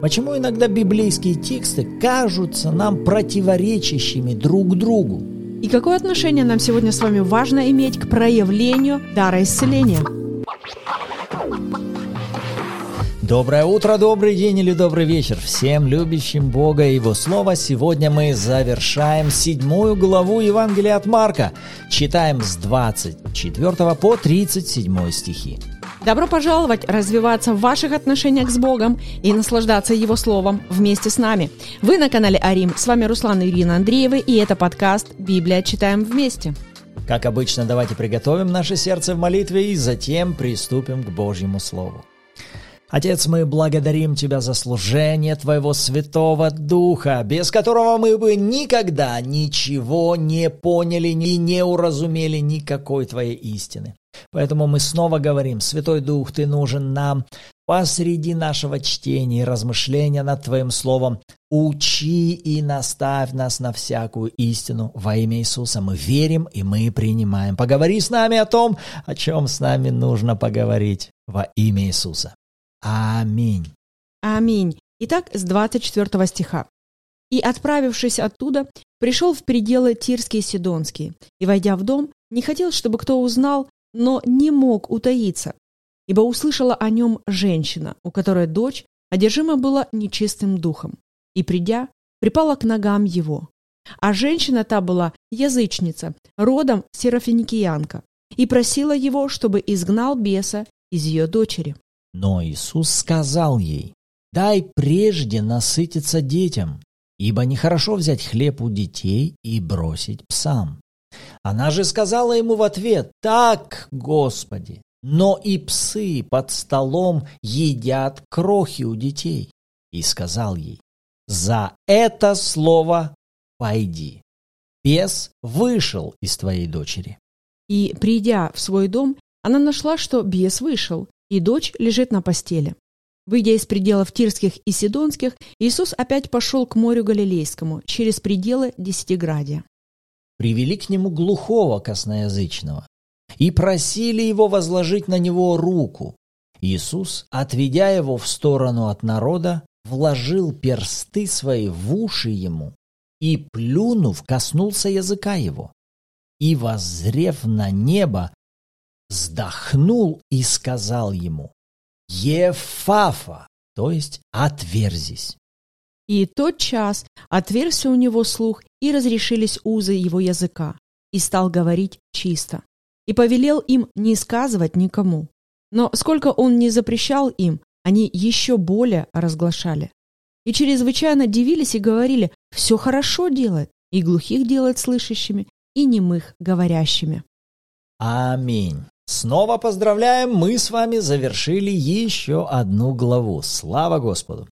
Почему иногда библейские тексты кажутся нам противоречащими друг другу? И какое отношение нам сегодня с вами важно иметь к проявлению дара исцеления? Доброе утро, добрый день или добрый вечер всем любящим Бога и Его Слово. Сегодня мы завершаем седьмую главу Евангелия от Марка. Читаем с 24 по 37 стихи. Добро пожаловать развиваться в ваших отношениях с Богом и наслаждаться Его Словом вместе с нами. Вы на канале Арим. С вами Руслан и Ирина Андреевы, и это подкаст «Библия. Читаем вместе». Как обычно, давайте приготовим наше сердце в молитве и затем приступим к Божьему Слову. Отец, мы благодарим Тебя за служение Твоего Святого Духа, без которого мы бы никогда ничего не поняли и не уразумели никакой Твоей истины. Поэтому мы снова говорим, Святой Дух, Ты нужен нам посреди нашего чтения и размышления над Твоим Словом. Учи и наставь нас на всякую истину во имя Иисуса. Мы верим и мы принимаем. Поговори с нами о том, о чем с нами нужно поговорить во имя Иисуса. Аминь. Аминь. Итак, с 24 стиха. «И, отправившись оттуда, пришел в пределы Тирские и Сидонские, и, войдя в дом, не хотел, чтобы кто узнал, но не мог утаиться, ибо услышала о нем женщина, у которой дочь одержима была нечистым духом, и, придя, припала к ногам его. А женщина та была язычница, родом серафиникиянка, и просила его, чтобы изгнал беса из ее дочери. Но Иисус сказал ей, «Дай прежде насытиться детям, ибо нехорошо взять хлеб у детей и бросить псам». Она же сказала ему в ответ, «Так, Господи, но и псы под столом едят крохи у детей». И сказал ей, «За это слово пойди, бес вышел из твоей дочери». И, придя в свой дом, она нашла, что бес вышел, и дочь лежит на постели. Выйдя из пределов Тирских и Сидонских, Иисус опять пошел к морю Галилейскому, через пределы Десятиградия. Привели к нему глухого косноязычного и просили его возложить на него руку. Иисус, отведя его в сторону от народа, вложил персты свои в уши ему и, плюнув, коснулся языка его. И, воззрев на небо, вздохнул и сказал ему, «Ефафа», то есть «отверзись». И тот час отверся у него слух, и разрешились узы его языка, и стал говорить чисто. И повелел им не сказывать никому. Но сколько он не запрещал им, они еще более разглашали. И чрезвычайно дивились и говорили, все хорошо делает, и глухих делает слышащими, и немых говорящими. Аминь. Снова поздравляем, мы с вами завершили еще одну главу. Слава Господу!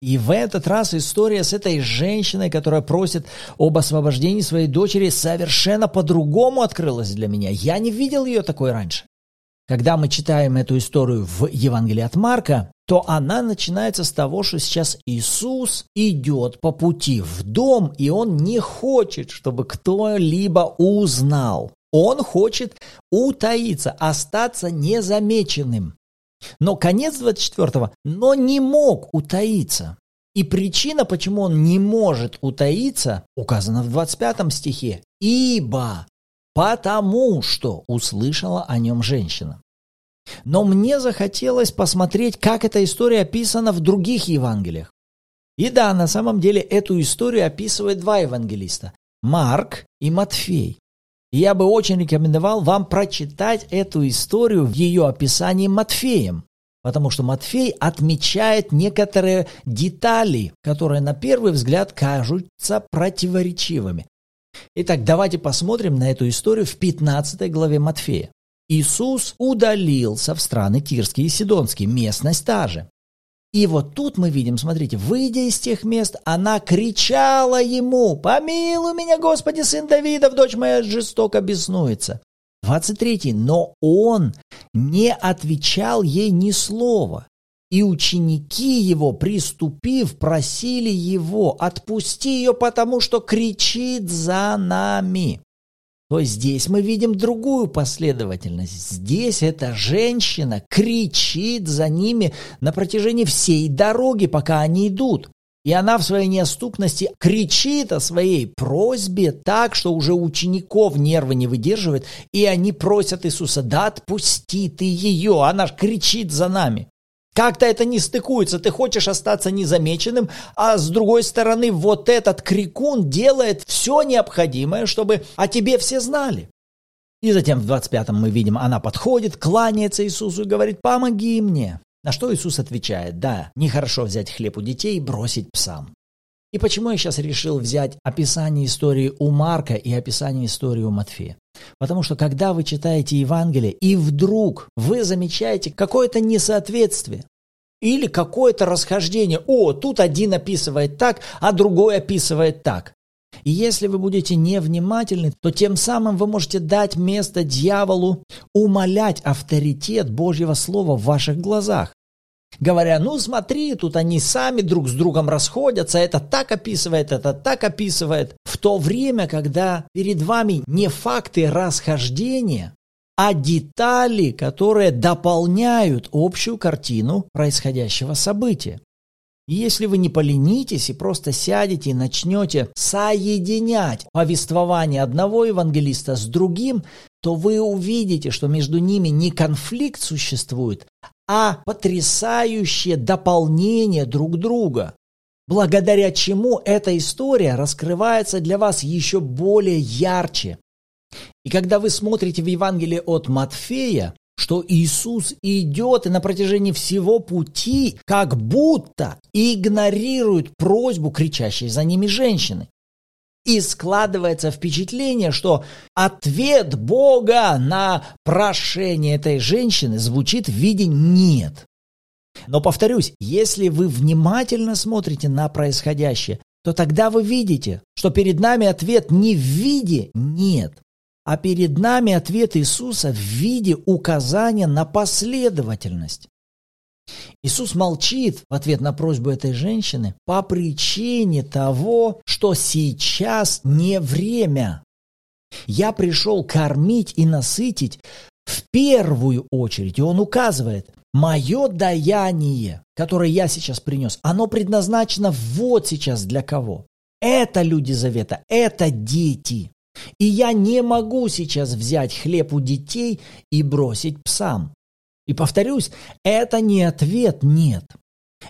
И в этот раз история с этой женщиной, которая просит об освобождении своей дочери, совершенно по-другому открылась для меня. Я не видел ее такой раньше. Когда мы читаем эту историю в Евангелии от Марка, то она начинается с того, что сейчас Иисус идет по пути в дом, и он не хочет, чтобы кто-либо узнал. Он хочет утаиться, остаться незамеченным. Но конец 24-го, но не мог утаиться. И причина, почему он не может утаиться, указана в 25 стихе. Ибо, потому что услышала о нем женщина. Но мне захотелось посмотреть, как эта история описана в других Евангелиях. И да, на самом деле эту историю описывают два евангелиста – Марк и Матфей. Я бы очень рекомендовал вам прочитать эту историю в ее описании Матфеем, потому что Матфей отмечает некоторые детали, которые на первый взгляд кажутся противоречивыми. Итак, давайте посмотрим на эту историю в 15 главе Матфея. Иисус удалился в страны Тирские и Сидонские, местность та же. И вот тут мы видим, смотрите, выйдя из тех мест, она кричала ему, «Помилуй меня, Господи, сын Давидов, дочь моя жестоко беснуется». 23. Но он не отвечал ей ни слова. И ученики его, приступив, просили его, отпусти ее, потому что кричит за нами. То здесь мы видим другую последовательность. Здесь эта женщина кричит за ними на протяжении всей дороги, пока они идут. И она в своей неоступности кричит о своей просьбе так, что уже учеников нервы не выдерживает, и они просят Иисуса, да отпусти ты ее, она кричит за нами. Как-то это не стыкуется, ты хочешь остаться незамеченным, а с другой стороны вот этот крикун делает все необходимое, чтобы о тебе все знали. И затем в 25-м мы видим, она подходит, кланяется Иисусу и говорит, помоги мне. На что Иисус отвечает, да, нехорошо взять хлеб у детей и бросить псам. И почему я сейчас решил взять описание истории у Марка и описание истории у Матфея? Потому что когда вы читаете Евангелие, и вдруг вы замечаете какое-то несоответствие, или какое-то расхождение. О, тут один описывает так, а другой описывает так. И если вы будете невнимательны, то тем самым вы можете дать место дьяволу умолять авторитет Божьего Слова в ваших глазах. Говоря, ну смотри, тут они сами друг с другом расходятся, это так описывает, это так описывает. В то время, когда перед вами не факты расхождения, а детали, которые дополняют общую картину происходящего события. И если вы не поленитесь и просто сядете и начнете соединять повествование одного евангелиста с другим, то вы увидите, что между ними не конфликт существует, а потрясающее дополнение друг друга, благодаря чему эта история раскрывается для вас еще более ярче. И когда вы смотрите в Евангелие от Матфея, что Иисус идет и на протяжении всего пути как будто игнорирует просьбу кричащей за ними женщины. И складывается впечатление, что ответ Бога на прошение этой женщины звучит в виде «нет». Но повторюсь, если вы внимательно смотрите на происходящее, то тогда вы видите, что перед нами ответ не в виде «нет», а перед нами ответ Иисуса в виде указания на последовательность. Иисус молчит в ответ на просьбу этой женщины по причине того, что сейчас не время. Я пришел кормить и насытить в первую очередь. И он указывает, мое даяние, которое я сейчас принес, оно предназначено вот сейчас для кого. Это люди завета, это дети. И я не могу сейчас взять хлеб у детей и бросить псам. И повторюсь, это не ответ «нет».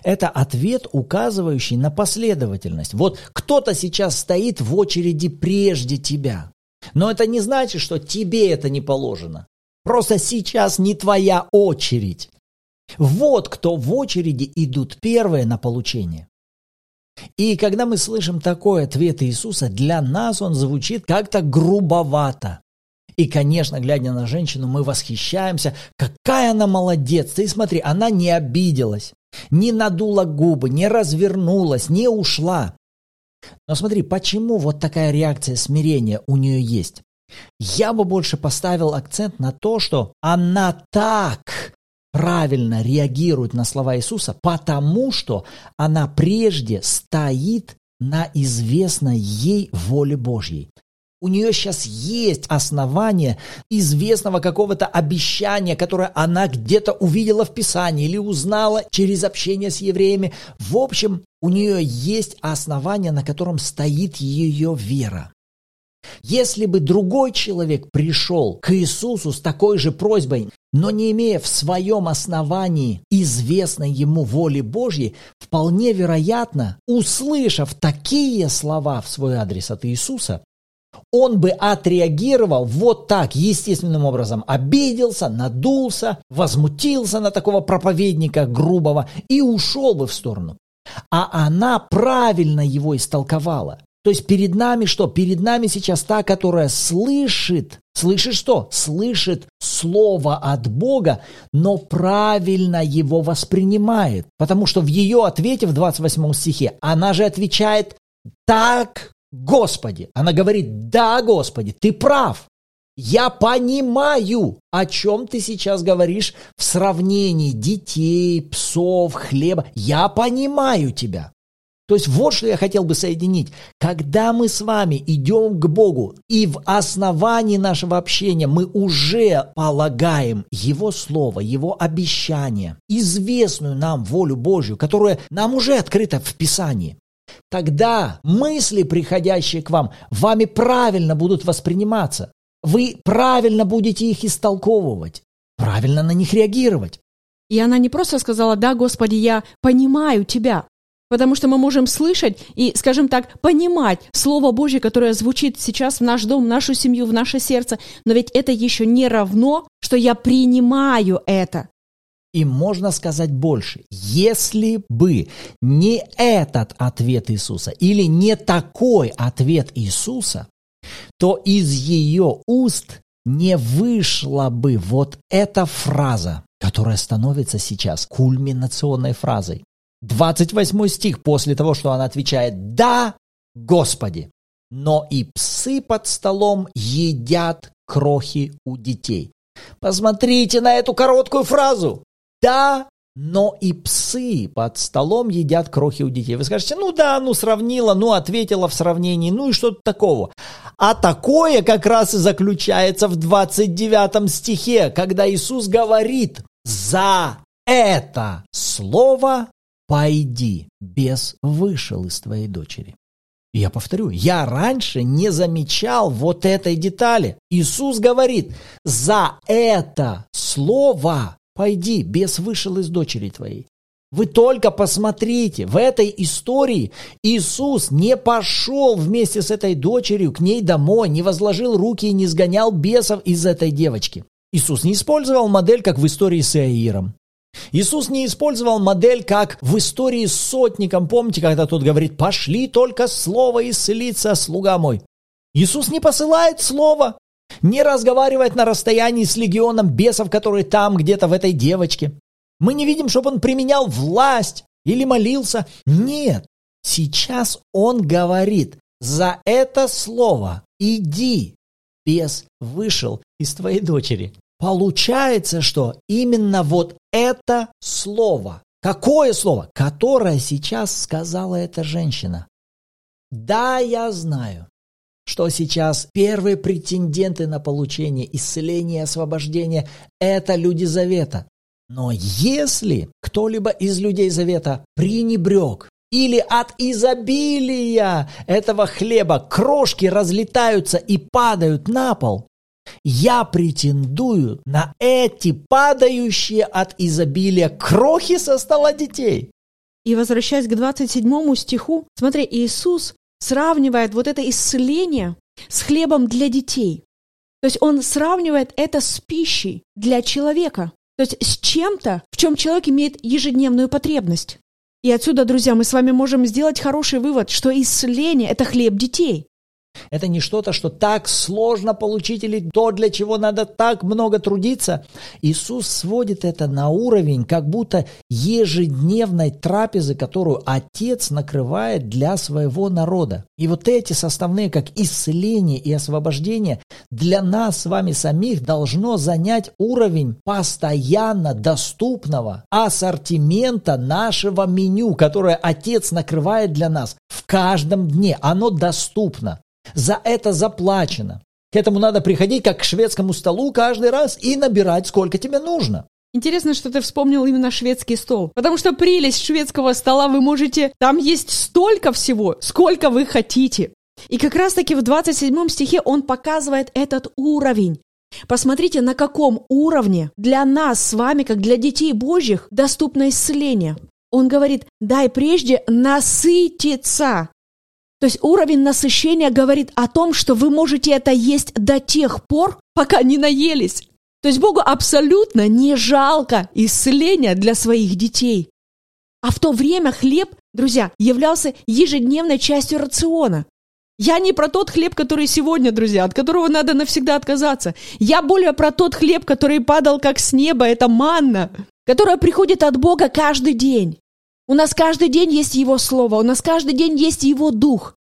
Это ответ, указывающий на последовательность. Вот кто-то сейчас стоит в очереди прежде тебя. Но это не значит, что тебе это не положено. Просто сейчас не твоя очередь. Вот кто в очереди идут первые на получение. И когда мы слышим такой ответ Иисуса, для нас он звучит как-то грубовато. И, конечно, глядя на женщину, мы восхищаемся, какая она молодец. Ты смотри, она не обиделась, не надула губы, не развернулась, не ушла. Но смотри, почему вот такая реакция смирения у нее есть? Я бы больше поставил акцент на то, что она так правильно реагирует на слова Иисуса, потому что она прежде стоит на известной ей воле Божьей. У нее сейчас есть основание известного какого-то обещания, которое она где-то увидела в Писании или узнала через общение с евреями. В общем, у нее есть основание, на котором стоит ее вера. Если бы другой человек пришел к Иисусу с такой же просьбой, но не имея в своем основании известной ему воли Божьей, вполне вероятно, услышав такие слова в свой адрес от Иисуса, он бы отреагировал вот так, естественным образом, обиделся, надулся, возмутился на такого проповедника грубого и ушел бы в сторону. А она правильно его истолковала. То есть перед нами что? Перед нами сейчас та, которая слышит, слышит что? Слышит слово от Бога, но правильно его воспринимает. Потому что в ее ответе в 28 стихе она же отвечает «Так, Господи». Она говорит «Да, Господи, ты прав». Я понимаю, о чем ты сейчас говоришь в сравнении детей, псов, хлеба. Я понимаю тебя. То есть вот что я хотел бы соединить. Когда мы с вами идем к Богу, и в основании нашего общения мы уже полагаем Его Слово, Его обещание, известную нам волю Божью, которая нам уже открыта в Писании, тогда мысли, приходящие к вам, вами правильно будут восприниматься. Вы правильно будете их истолковывать, правильно на них реагировать. И она не просто сказала, да, Господи, я понимаю Тебя, Потому что мы можем слышать и, скажем так, понимать Слово Божье, которое звучит сейчас в наш дом, в нашу семью, в наше сердце. Но ведь это еще не равно, что я принимаю это. И можно сказать больше. Если бы не этот ответ Иисуса или не такой ответ Иисуса, то из ее уст не вышла бы вот эта фраза, которая становится сейчас кульминационной фразой. 28 стих после того, что она отвечает «Да, Господи!» Но и псы под столом едят крохи у детей. Посмотрите на эту короткую фразу. Да, но и псы под столом едят крохи у детей. Вы скажете, ну да, ну сравнила, ну ответила в сравнении, ну и что-то такого. А такое как раз и заключается в 29 стихе, когда Иисус говорит, за это слово «Пойди, бес вышел из твоей дочери». Я повторю, я раньше не замечал вот этой детали. Иисус говорит, за это слово пойди, бес вышел из дочери твоей. Вы только посмотрите, в этой истории Иисус не пошел вместе с этой дочерью к ней домой, не возложил руки и не сгонял бесов из этой девочки. Иисус не использовал модель, как в истории с Иаиром. Иисус не использовал модель, как в истории с сотником. Помните, когда тот говорит, пошли только слово исцелиться, слуга мой. Иисус не посылает слово, не разговаривает на расстоянии с легионом бесов, которые там где-то в этой девочке. Мы не видим, чтобы он применял власть или молился. Нет, сейчас он говорит, за это слово иди, бес вышел из твоей дочери. Получается, что именно вот это слово, какое слово, которое сейчас сказала эта женщина. Да, я знаю, что сейчас первые претенденты на получение исцеления и освобождения – это люди Завета. Но если кто-либо из людей Завета пренебрег или от изобилия этого хлеба крошки разлетаются и падают на пол, я претендую на эти падающие от изобилия крохи со стола детей. И возвращаясь к 27 стиху, смотри, Иисус сравнивает вот это исцеление с хлебом для детей. То есть он сравнивает это с пищей для человека. То есть с чем-то, в чем человек имеет ежедневную потребность. И отсюда, друзья, мы с вами можем сделать хороший вывод, что исцеление – это хлеб детей. Это не что-то, что так сложно получить или то, для чего надо так много трудиться. Иисус сводит это на уровень как будто ежедневной трапезы, которую Отец накрывает для своего народа. И вот эти составные, как исцеление и освобождение, для нас с вами самих должно занять уровень постоянно доступного ассортимента нашего меню, которое Отец накрывает для нас в каждом дне. Оно доступно. За это заплачено. К этому надо приходить как к шведскому столу каждый раз и набирать, сколько тебе нужно. Интересно, что ты вспомнил именно шведский стол. Потому что прелесть шведского стола вы можете... Там есть столько всего, сколько вы хотите. И как раз-таки в 27 стихе он показывает этот уровень. Посмотрите, на каком уровне для нас с вами, как для детей Божьих, доступно исцеление. Он говорит, дай прежде насытиться то есть уровень насыщения говорит о том, что вы можете это есть до тех пор, пока не наелись. То есть Богу абсолютно не жалко исцеления для своих детей. А в то время хлеб, друзья, являлся ежедневной частью рациона. Я не про тот хлеб, который сегодня, друзья, от которого надо навсегда отказаться. Я более про тот хлеб, который падал как с неба, это манна, которая приходит от Бога каждый день. У нас каждый день есть Его Слово, у нас каждый день есть Его Дух.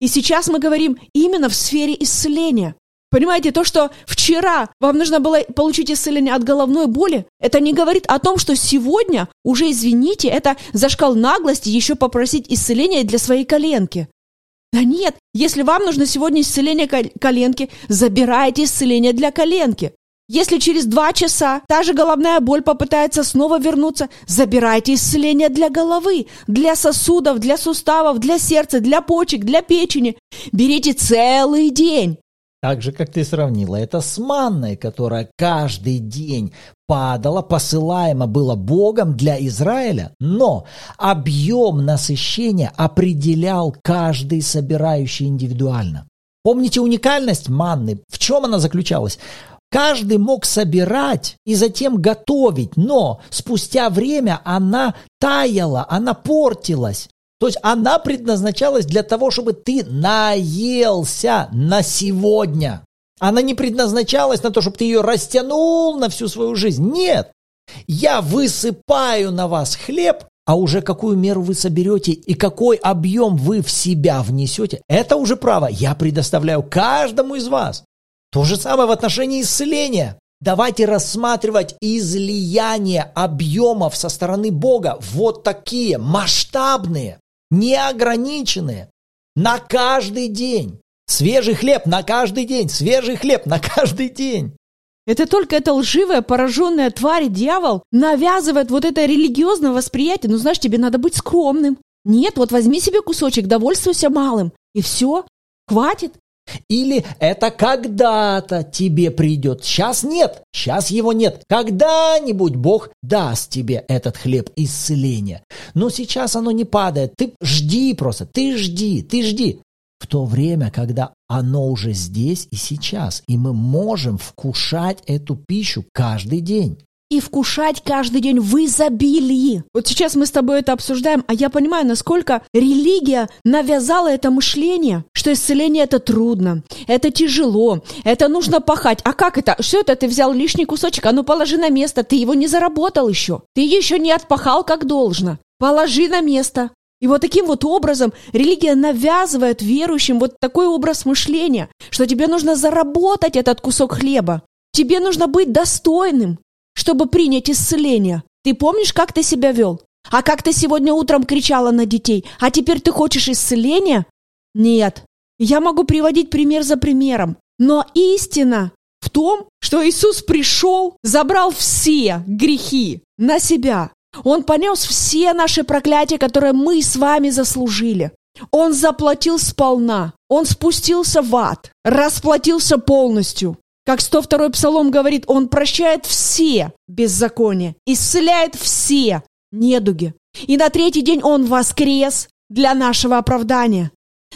И сейчас мы говорим именно в сфере исцеления. Понимаете, то, что вчера вам нужно было получить исцеление от головной боли, это не говорит о том, что сегодня, уже извините, это зашкал наглости еще попросить исцеления для своей коленки. Да нет, если вам нужно сегодня исцеление коленки, забирайте исцеление для коленки. Если через два часа та же головная боль попытается снова вернуться, забирайте исцеление для головы, для сосудов, для суставов, для сердца, для почек, для печени. Берите целый день. Так же, как ты сравнила это с манной, которая каждый день падала, посылаемо было Богом для Израиля, но объем насыщения определял каждый собирающий индивидуально. Помните уникальность манны? В чем она заключалась? Каждый мог собирать и затем готовить, но спустя время она таяла, она портилась. То есть она предназначалась для того, чтобы ты наелся на сегодня. Она не предназначалась на то, чтобы ты ее растянул на всю свою жизнь. Нет. Я высыпаю на вас хлеб, а уже какую меру вы соберете и какой объем вы в себя внесете, это уже право я предоставляю каждому из вас. То же самое в отношении исцеления. Давайте рассматривать излияние объемов со стороны Бога вот такие масштабные неограниченные, на каждый день. Свежий хлеб на каждый день, свежий хлеб на каждый день. Это только эта лживая, пораженная тварь, дьявол, навязывает вот это религиозное восприятие. Ну, знаешь, тебе надо быть скромным. Нет, вот возьми себе кусочек, довольствуйся малым. И все, хватит. Или это когда-то тебе придет. Сейчас нет, сейчас его нет. Когда-нибудь Бог даст тебе этот хлеб исцеления. Но сейчас оно не падает. Ты жди просто, ты жди, ты жди. В то время, когда оно уже здесь и сейчас, и мы можем вкушать эту пищу каждый день и вкушать каждый день в изобилии. Вот сейчас мы с тобой это обсуждаем, а я понимаю, насколько религия навязала это мышление, что исцеление это трудно, это тяжело, это нужно пахать. А как это? Что это? Ты взял лишний кусочек, а ну положи на место, ты его не заработал еще, ты еще не отпахал как должно. Положи на место. И вот таким вот образом религия навязывает верующим вот такой образ мышления, что тебе нужно заработать этот кусок хлеба. Тебе нужно быть достойным чтобы принять исцеление. Ты помнишь, как ты себя вел? А как ты сегодня утром кричала на детей? А теперь ты хочешь исцеления? Нет. Я могу приводить пример за примером. Но истина в том, что Иисус пришел, забрал все грехи на себя. Он понес все наши проклятия, которые мы с вами заслужили. Он заплатил сполна. Он спустился в ад, расплатился полностью. Как 102-й псалом говорит, он прощает все беззакония, исцеляет все недуги. И на третий день он воскрес для нашего оправдания.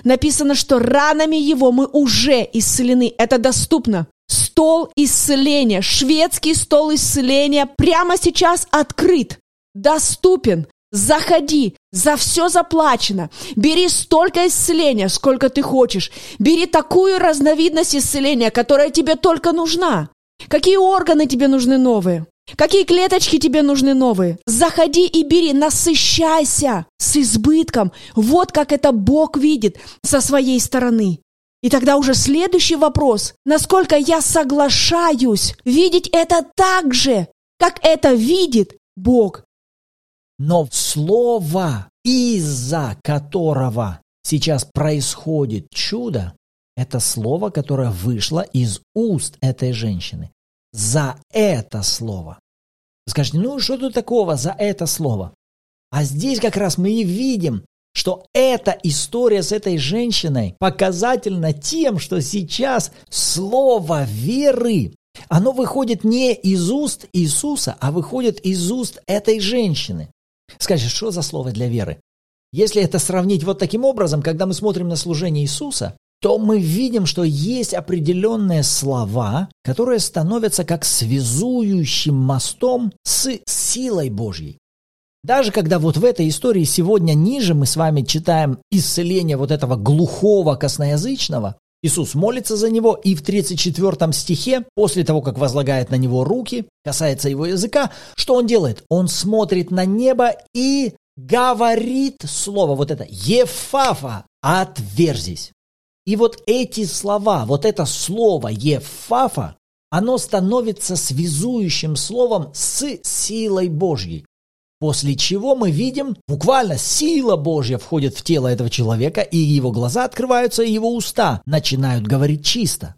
Написано, что ранами его мы уже исцелены. Это доступно. Стол исцеления, шведский стол исцеления прямо сейчас открыт, доступен. Заходи, за все заплачено. Бери столько исцеления, сколько ты хочешь. Бери такую разновидность исцеления, которая тебе только нужна. Какие органы тебе нужны новые? Какие клеточки тебе нужны новые? Заходи и бери, насыщайся с избытком. Вот как это Бог видит со своей стороны. И тогда уже следующий вопрос. Насколько я соглашаюсь видеть это так же, как это видит Бог? Но слово, из-за которого сейчас происходит чудо, это слово, которое вышло из уст этой женщины. За это слово. скажете, ну что тут такого за это слово? А здесь как раз мы и видим, что эта история с этой женщиной показательна тем, что сейчас слово веры, оно выходит не из уст Иисуса, а выходит из уст этой женщины. Скажешь, что за слово для веры? Если это сравнить вот таким образом, когда мы смотрим на служение Иисуса, то мы видим, что есть определенные слова, которые становятся как связующим мостом с силой Божьей. Даже когда вот в этой истории сегодня ниже мы с вами читаем исцеление вот этого глухого косноязычного, Иисус молится за него, и в 34 стихе, после того, как возлагает на него руки, касается его языка, что он делает? Он смотрит на небо и говорит слово вот это «Ефафа, отверзись». И вот эти слова, вот это слово «ефафа», оно становится связующим словом с силой Божьей. После чего мы видим, буквально сила Божья входит в тело этого человека, и его глаза открываются, и его уста начинают говорить чисто.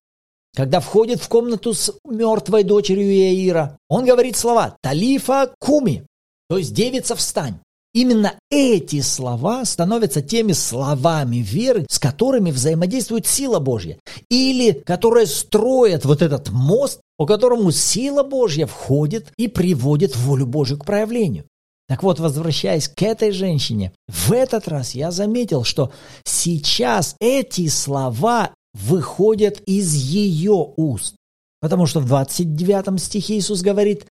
Когда входит в комнату с мертвой дочерью Иаира, он говорит слова «Талифа куми», то есть «девица встань». Именно эти слова становятся теми словами веры, с которыми взаимодействует сила Божья, или которые строят вот этот мост, по которому сила Божья входит и приводит волю Божью к проявлению. Так вот, возвращаясь к этой женщине, в этот раз я заметил, что сейчас эти слова выходят из ее уст. Потому что в 29 стихе Иисус говорит,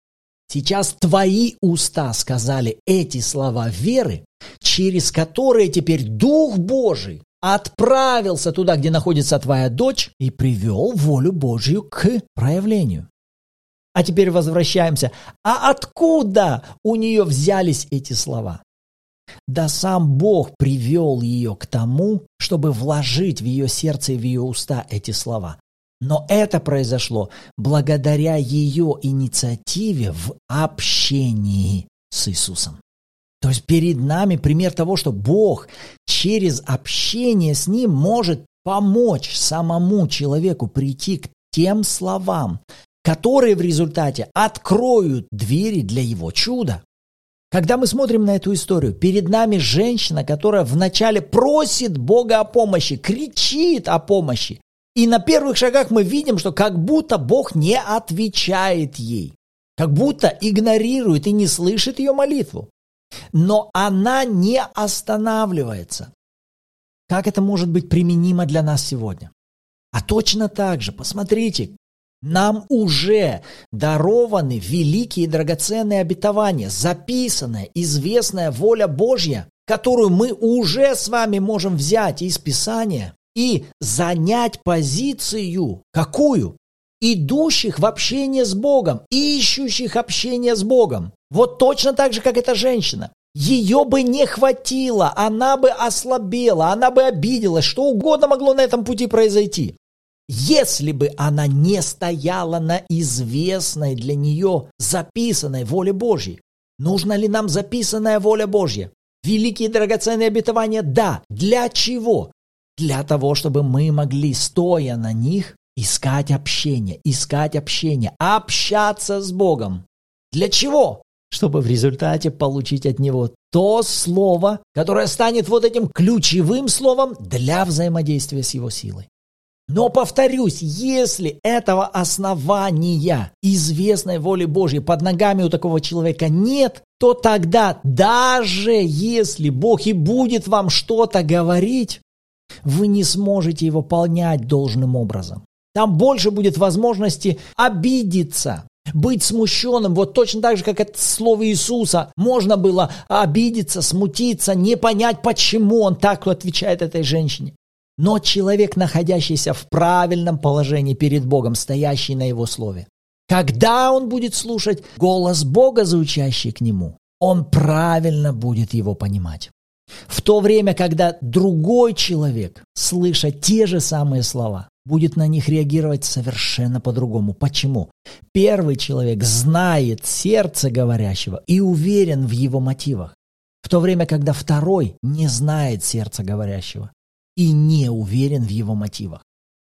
Сейчас твои уста сказали эти слова веры, через которые теперь Дух Божий отправился туда, где находится твоя дочь, и привел волю Божью к проявлению. А теперь возвращаемся. А откуда у нее взялись эти слова? Да сам Бог привел ее к тому, чтобы вложить в ее сердце и в ее уста эти слова. Но это произошло благодаря ее инициативе в общении с Иисусом. То есть перед нами пример того, что Бог через общение с Ним может помочь самому человеку прийти к тем словам, которые в результате откроют двери для его чуда. Когда мы смотрим на эту историю, перед нами женщина, которая вначале просит Бога о помощи, кричит о помощи, и на первых шагах мы видим, что как будто Бог не отвечает ей, как будто игнорирует и не слышит ее молитву. Но она не останавливается. Как это может быть применимо для нас сегодня? А точно так же, посмотрите, нам уже дарованы великие и драгоценные обетования, записанная, известная воля Божья, которую мы уже с вами можем взять из Писания и занять позицию какую? Идущих в общение с Богом, ищущих общение с Богом. Вот точно так же, как эта женщина. Ее бы не хватило, она бы ослабела, она бы обиделась, что угодно могло на этом пути произойти. Если бы она не стояла на известной для нее записанной воле Божьей. Нужна ли нам записанная воля Божья? Великие драгоценные обетования – да. Для чего? для того, чтобы мы могли, стоя на них, искать общение, искать общение, общаться с Богом. Для чего? Чтобы в результате получить от Него то слово, которое станет вот этим ключевым словом для взаимодействия с Его силой. Но повторюсь, если этого основания известной воли Божьей под ногами у такого человека нет, то тогда даже если Бог и будет вам что-то говорить, вы не сможете его выполнять должным образом. Там больше будет возможности обидеться, быть смущенным, вот точно так же, как это слово Иисуса. Можно было обидеться, смутиться, не понять, почему он так отвечает этой женщине. Но человек, находящийся в правильном положении перед Богом, стоящий на его слове, когда он будет слушать голос Бога, звучащий к нему, он правильно будет его понимать. В то время, когда другой человек, слыша те же самые слова, будет на них реагировать совершенно по-другому. Почему? Первый человек знает сердце говорящего и уверен в его мотивах, в то время, когда второй не знает сердца говорящего и не уверен в его мотивах.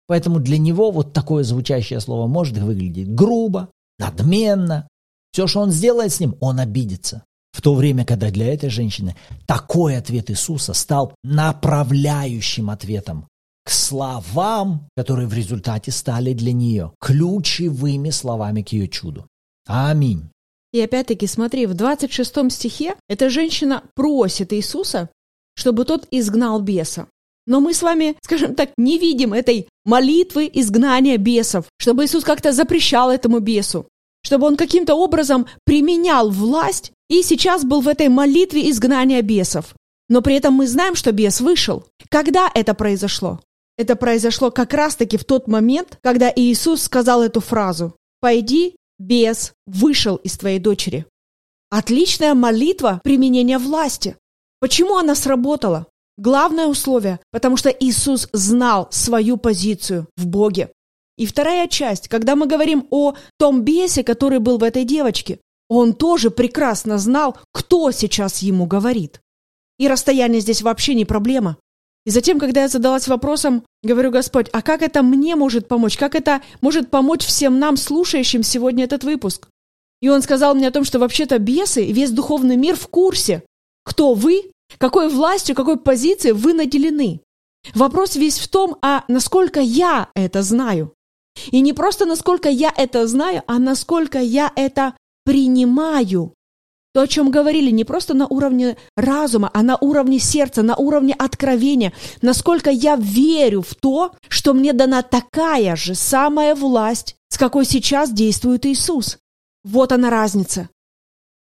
Поэтому для него вот такое звучащее слово может выглядеть грубо, надменно. Все, что он сделает с ним, он обидится. В то время, когда для этой женщины такой ответ Иисуса стал направляющим ответом к словам, которые в результате стали для нее ключевыми словами к ее чуду. Аминь. И опять-таки, смотри, в 26 стихе эта женщина просит Иисуса, чтобы тот изгнал беса. Но мы с вами, скажем так, не видим этой молитвы изгнания бесов, чтобы Иисус как-то запрещал этому бесу, чтобы он каким-то образом применял власть и сейчас был в этой молитве изгнания бесов. Но при этом мы знаем, что бес вышел. Когда это произошло? Это произошло как раз-таки в тот момент, когда Иисус сказал эту фразу «Пойди, бес вышел из твоей дочери». Отличная молитва применения власти. Почему она сработала? Главное условие, потому что Иисус знал свою позицию в Боге. И вторая часть, когда мы говорим о том бесе, который был в этой девочке, он тоже прекрасно знал, кто сейчас ему говорит. И расстояние здесь вообще не проблема. И затем, когда я задалась вопросом, говорю, Господь, а как это мне может помочь? Как это может помочь всем нам, слушающим сегодня этот выпуск? И он сказал мне о том, что вообще-то бесы весь духовный мир в курсе, кто вы, какой властью, какой позицией вы наделены. Вопрос весь в том, а насколько я это знаю. И не просто насколько я это знаю, а насколько я это принимаю. То, о чем говорили, не просто на уровне разума, а на уровне сердца, на уровне откровения. Насколько я верю в то, что мне дана такая же самая власть, с какой сейчас действует Иисус. Вот она разница.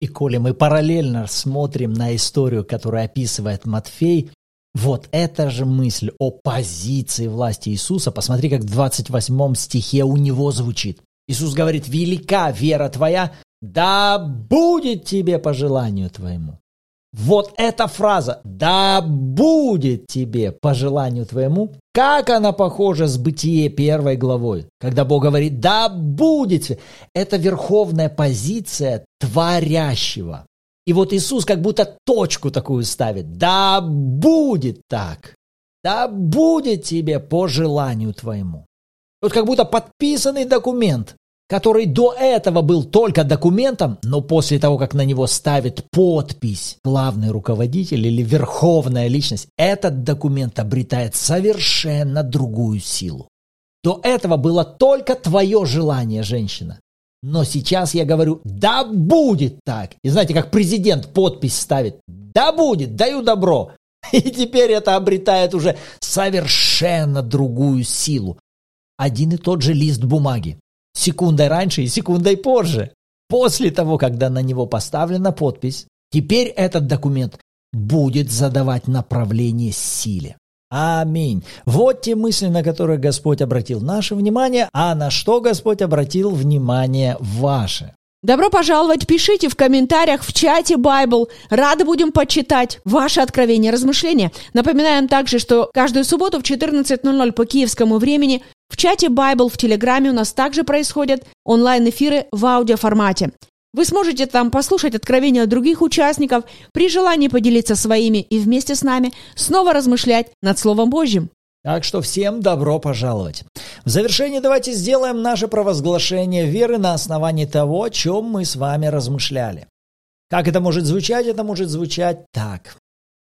И коли мы параллельно смотрим на историю, которую описывает Матфей, вот эта же мысль о позиции власти Иисуса, посмотри, как в 28 стихе у него звучит. Иисус говорит, велика вера твоя, да будет тебе по желанию твоему. Вот эта фраза «да будет тебе по желанию твоему», как она похожа с Бытие первой главой, когда Бог говорит «да будет». Это верховная позиция творящего. И вот Иисус как будто точку такую ставит. «Да будет так». «Да будет тебе по желанию твоему». Вот как будто подписанный документ который до этого был только документом, но после того, как на него ставит подпись главный руководитель или верховная личность, этот документ обретает совершенно другую силу. До этого было только твое желание, женщина. Но сейчас я говорю, да будет так. И знаете, как президент подпись ставит, да будет, даю добро. И теперь это обретает уже совершенно другую силу. Один и тот же лист бумаги секундой раньше и секундой позже. После того, когда на него поставлена подпись, теперь этот документ будет задавать направление силе. Аминь. Вот те мысли, на которые Господь обратил наше внимание, а на что Господь обратил внимание ваше. Добро пожаловать, пишите в комментариях в чате Bible. Рады будем почитать ваши откровения, размышления. Напоминаем также, что каждую субботу в 14.00 по киевскому времени в чате Bible в Телеграме у нас также происходят онлайн-эфиры в аудиоформате. Вы сможете там послушать откровения других участников, при желании поделиться своими и вместе с нами снова размышлять над Словом Божьим. Так что всем добро пожаловать. В завершение давайте сделаем наше провозглашение веры на основании того, о чем мы с вами размышляли. Как это может звучать? Это может звучать так.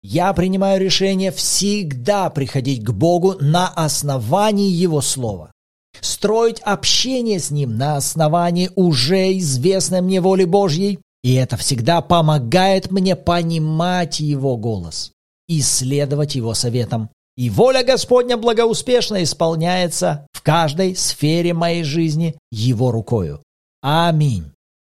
Я принимаю решение всегда приходить к Богу на основании Его Слова. Строить общение с Ним на основании уже известной мне воли Божьей. И это всегда помогает мне понимать Его голос и следовать Его советам и воля Господня благоуспешно исполняется в каждой сфере моей жизни Его рукою. Аминь.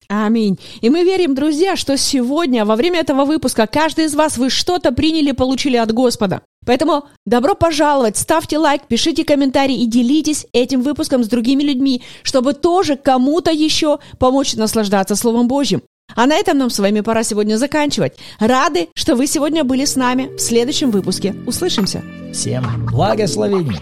Аминь. И мы верим, друзья, что сегодня, во время этого выпуска, каждый из вас вы что-то приняли, получили от Господа. Поэтому добро пожаловать, ставьте лайк, пишите комментарии и делитесь этим выпуском с другими людьми, чтобы тоже кому-то еще помочь наслаждаться Словом Божьим. А на этом нам с вами пора сегодня заканчивать. Рады, что вы сегодня были с нами. В следующем выпуске услышимся. Всем благословений!